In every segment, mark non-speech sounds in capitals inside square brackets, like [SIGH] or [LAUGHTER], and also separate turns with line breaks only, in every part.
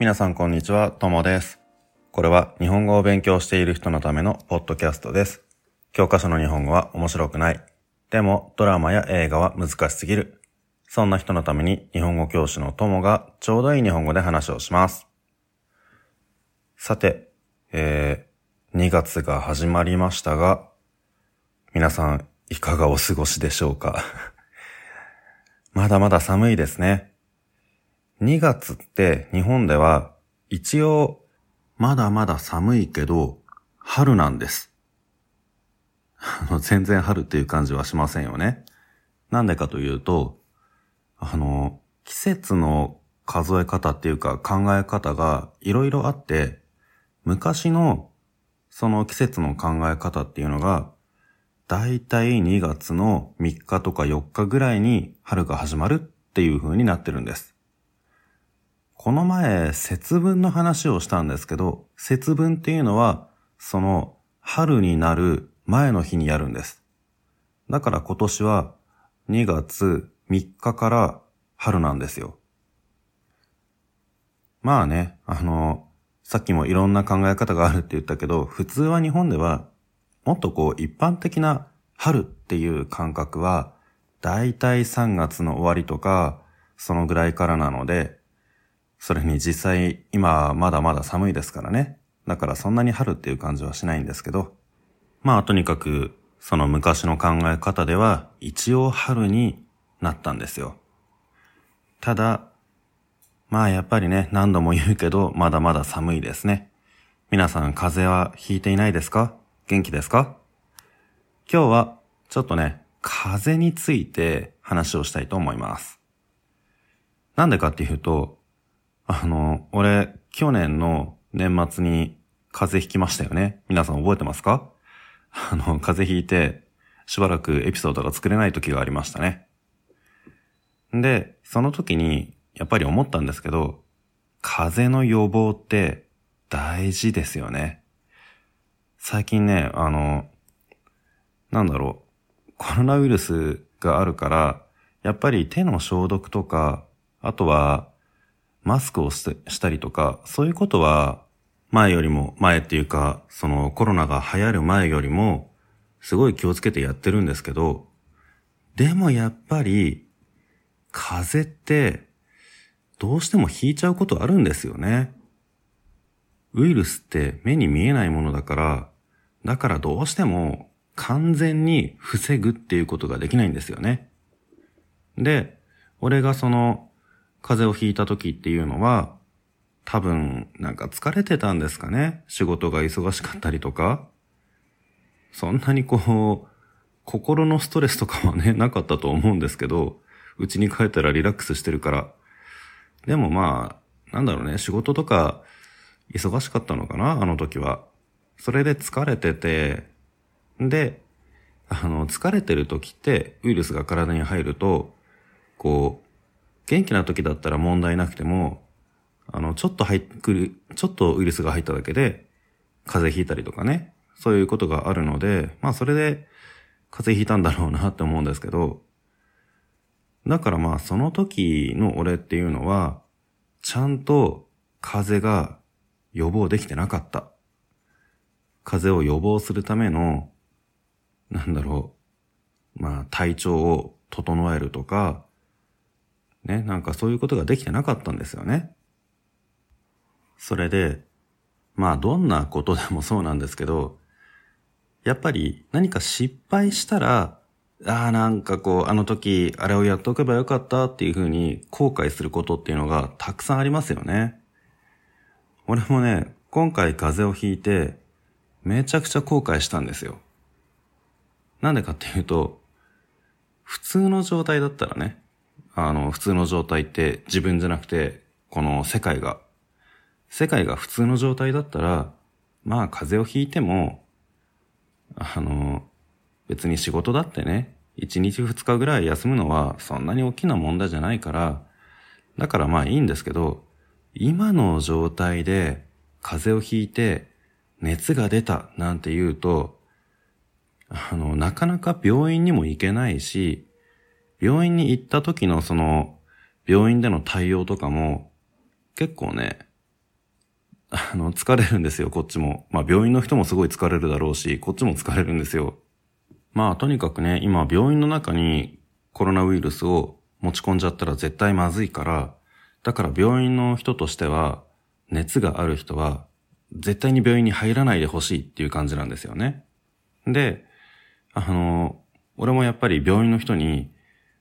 皆さんこんにちは、ともです。これは日本語を勉強している人のためのポッドキャストです。教科書の日本語は面白くない。でもドラマや映画は難しすぎる。そんな人のために日本語教師のともがちょうどいい日本語で話をします。さて、えー、2月が始まりましたが、皆さんいかがお過ごしでしょうか？[LAUGHS] まだまだ寒いですね。2月って日本では一応まだまだ寒いけど春なんです。あの全然春っていう感じはしませんよね。なんでかというと、あの、季節の数え方っていうか考え方がいろいろあって、昔のその季節の考え方っていうのが、だいたい2月の3日とか4日ぐらいに春が始まるっていう風になってるんです。この前、節分の話をしたんですけど、節分っていうのは、その春になる前の日にやるんです。だから今年は2月3日から春なんですよ。まあね、あの、さっきもいろんな考え方があるって言ったけど、普通は日本ではもっとこう一般的な春っていう感覚は、だいたい3月の終わりとか、そのぐらいからなので、それに実際今まだまだ寒いですからね。だからそんなに春っていう感じはしないんですけど、まあとにかくその昔の考え方では一応春になったんですよ。ただ、まあやっぱりね、何度も言うけど、まだまだ寒いですね。皆さん風邪はひいていないですか？元気ですか？今日はちょっとね、風邪について話をしたいと思います。なんでかっていうと、あの、俺、去年の年末に風邪ひきましたよね。皆さん覚えてますか？あの、風邪ひいて、しばらくエピソードが作れない時がありましたね。で、その時に、やっぱり思ったんですけど、風邪の予防って大事ですよね。最近ね、あの、なんだろう、コロナウイルスがあるから、やっぱり手の消毒とか、あとは、マスクをしたりとか、そういうことは、前よりも、前っていうか、そのコロナが流行る前よりも、すごい気をつけてやってるんですけど、でもやっぱり、風邪って、どうしても引いちゃうことあるんですよね。ウイルスって目に見えないものだから、だからどうしても完全に防ぐっていうことができないんですよね。で、俺がその風邪をひいた時っていうのは、多分なんか疲れてたんですかね？仕事が忙しかったりとか。そんなにこう、心のストレスとかはね、[LAUGHS] なかったと思うんですけど、家に帰ったらリラックスしてるから。でもまあ、なんだろうね、仕事とか忙しかったのかな、あの時は。それで疲れてて、で、あの、疲れてる時ってウイルスが体に入ると、こう、元気な時だったら問題なくても、あの、ちょっと入ってくる、ちょっとウイルスが入っただけで、風邪ひいたりとかね、そういうことがあるので、まあそれで風邪ひいたんだろうなって思うんですけど、だからまあその時の俺っていうのは、ちゃんと風邪が予防できてなかった。風邪を予防するための、なんだろう、まあ体調を整えるとか、ね、なんかそういうことができてなかったんですよね。それで、まあどんなことでもそうなんですけど、やっぱり何か失敗したら、ああ、なんかこう、あの時、あれをやっとけばよかったっていうふうに後悔することっていうのがたくさんありますよね。俺もね、今回風邪をひいて、めちゃくちゃ後悔したんですよ。なんでかっていうと、普通の状態だったらね、あの、普通の状態って自分じゃなくて、この世界が、世界が普通の状態だったら、まあ風邪をひいても、あの、別に仕事だってね、1日2日ぐらい休むのはそんなに大きな問題じゃないから、だからまあいいんですけど、今の状態で風邪をひいて熱が出たなんて言うと、あの、なかなか病院にも行けないし、病院に行った時のその、病院での対応とかも、結構ね、あの、疲れるんですよ、こっちも。まあ、病院の人もすごい疲れるだろうし、こっちも疲れるんですよ。まあ、とにかくね、今、病院の中にコロナウイルスを持ち込んじゃったら絶対まずいから、だから病院の人としては、熱がある人は、絶対に病院に入らないでほしいっていう感じなんですよね。で、あの、俺もやっぱり病院の人に、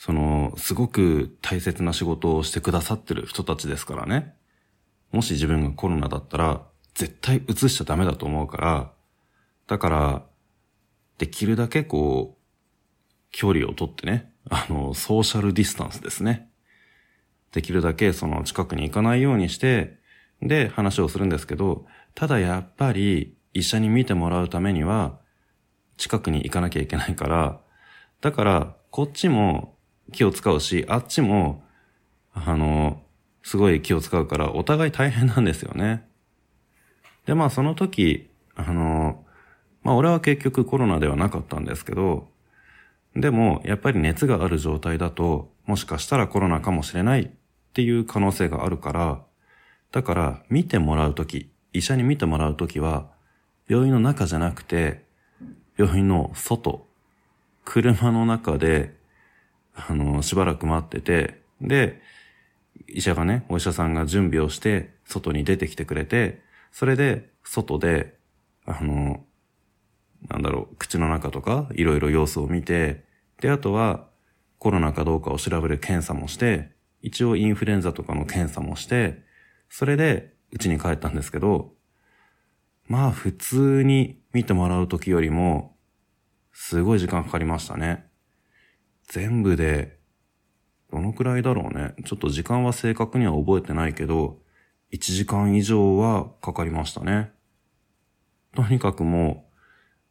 その、すごく大切な仕事をしてくださってる人たちですからね。もし自分がコロナだったら、絶対移しちゃダメだと思うから、だから、できるだけこう、距離をとってね、あの、ソーシャルディスタンスですね。できるだけその近くに行かないようにして、で、話をするんですけど、ただやっぱり医者に見てもらうためには、近くに行かなきゃいけないから、だから、こっちも気を使うし、あっちも、あの、すごい気を使うから、お互い大変なんですよね。で、まあその時、あの、まあ俺は結局コロナではなかったんですけど、でもやっぱり熱がある状態だと、もしかしたらコロナかもしれないっていう可能性があるから、だから見てもらうとき、医者に見てもらうときは、病院の中じゃなくて、病院の外、車の中で、あの、しばらく待ってて、で、医者がね、お医者さんが準備をして、外に出てきてくれて、それで、外で、あの、なんだろう、口の中とか、いろいろ様子を見て、で、あとは、コロナかどうかを調べる検査もして、一応インフルエンザとかの検査もして、それで、うちに帰ったんですけど、まあ普通に見てもらう時よりも、すごい時間かかりましたね。全部でどのくらいだろうね。ちょっと時間は正確には覚えてないけど、1時間以上はかかりましたね。とにかくも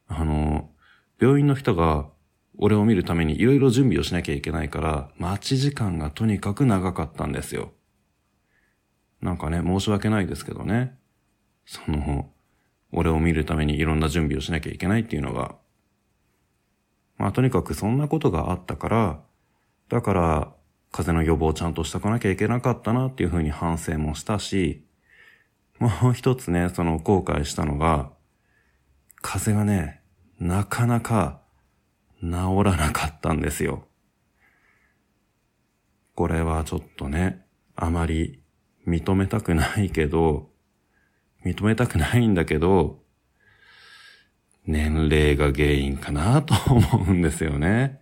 う、あの、病院の人が俺を見るためにいろいろ準備をしなきゃいけないから、待ち時間がとにかく長かったんですよ。なんかね、申し訳ないですけどね。その、俺を見るためにいろんな準備をしなきゃいけないっていうのが。まあとにかくそんなことがあったから、だから、風邪の予防をちゃんとしとかなきゃいけなかったなっていうふうに反省もしたし、もう一つね、その後悔したのが、風邪がね、なかなか治らなかったんですよ。これはちょっとね、あまり認めたくないけど、認めたくないんだけど、年齢が原因かなと思うんですよね。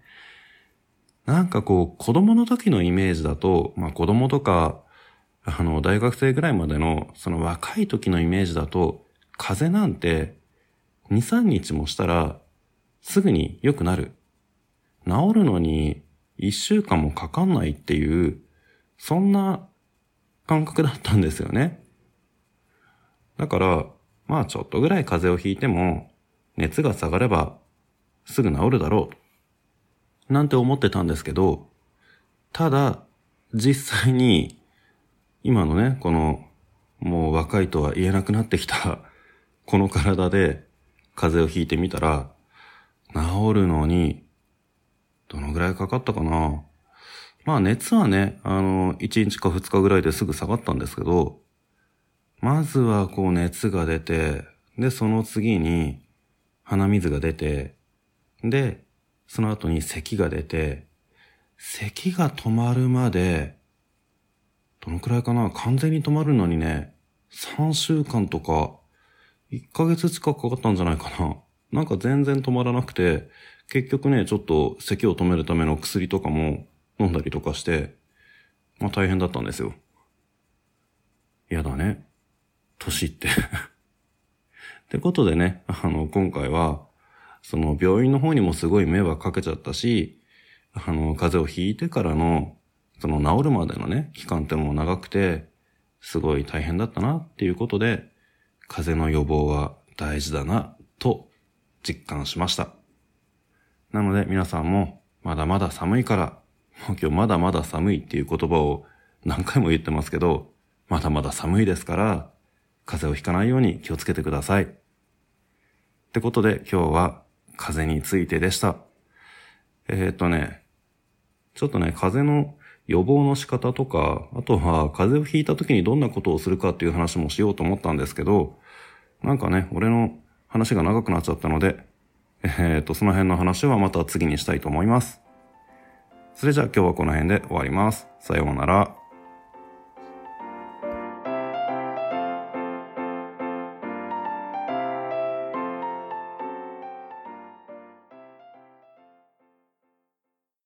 なんかこう、子供の時のイメージだと、まあ子供とか、あの、大学生ぐらいまでの、その若い時のイメージだと、風邪なんて、2、3日もしたら、すぐに良くなる。治るのに、1週間もかかんないっていう、そんな感覚だったんですよね。だから、まあちょっとぐらい風邪をひいても、熱が下がれば、すぐ治るだろう。なんて思ってたんですけど、ただ、実際に、今のね、この、もう若いとは言えなくなってきた、[LAUGHS] この体で、風邪をひいてみたら、治るのに、どのぐらいかかったかなまあ熱はね、あの、1日か2日ぐらいですぐ下がったんですけど、まずはこう熱が出て、で、その次に鼻水が出て、で、その後に咳が出て、咳が止まるまで、どのくらいかな完全に止まるのにね、3週間とか、1ヶ月近くかかったんじゃないかな。なんか全然止まらなくて、結局ね、ちょっと咳を止めるための薬とかも飲んだりとかして、まあ大変だったんですよ。やだね。年って [LAUGHS] ってことでね、あの、今回は、その病院の方にもすごい迷惑かけちゃったし、あの、風邪をひいてからの、その治るまでのね、期間ってもう長くて、すごい大変だったなっていうことで、風邪の予防は大事だな、と実感しました。なので皆さんも、まだまだ寒いから、もう今日まだまだ寒いっていう言葉を何回も言ってますけど、まだまだ寒いですから、風邪をひかないように気をつけてください。ってことで今日は風邪についてでした。えー、っとね、ちょっとね、風邪の予防の仕方とか、あとは風邪をひいた時にどんなことをするかっていう話もしようと思ったんですけど、なんかね、俺の話が長くなっちゃったので、えー、っと、その辺の話はまた次にしたいと思います。それじゃあ今日はこの辺で終わります。さようなら。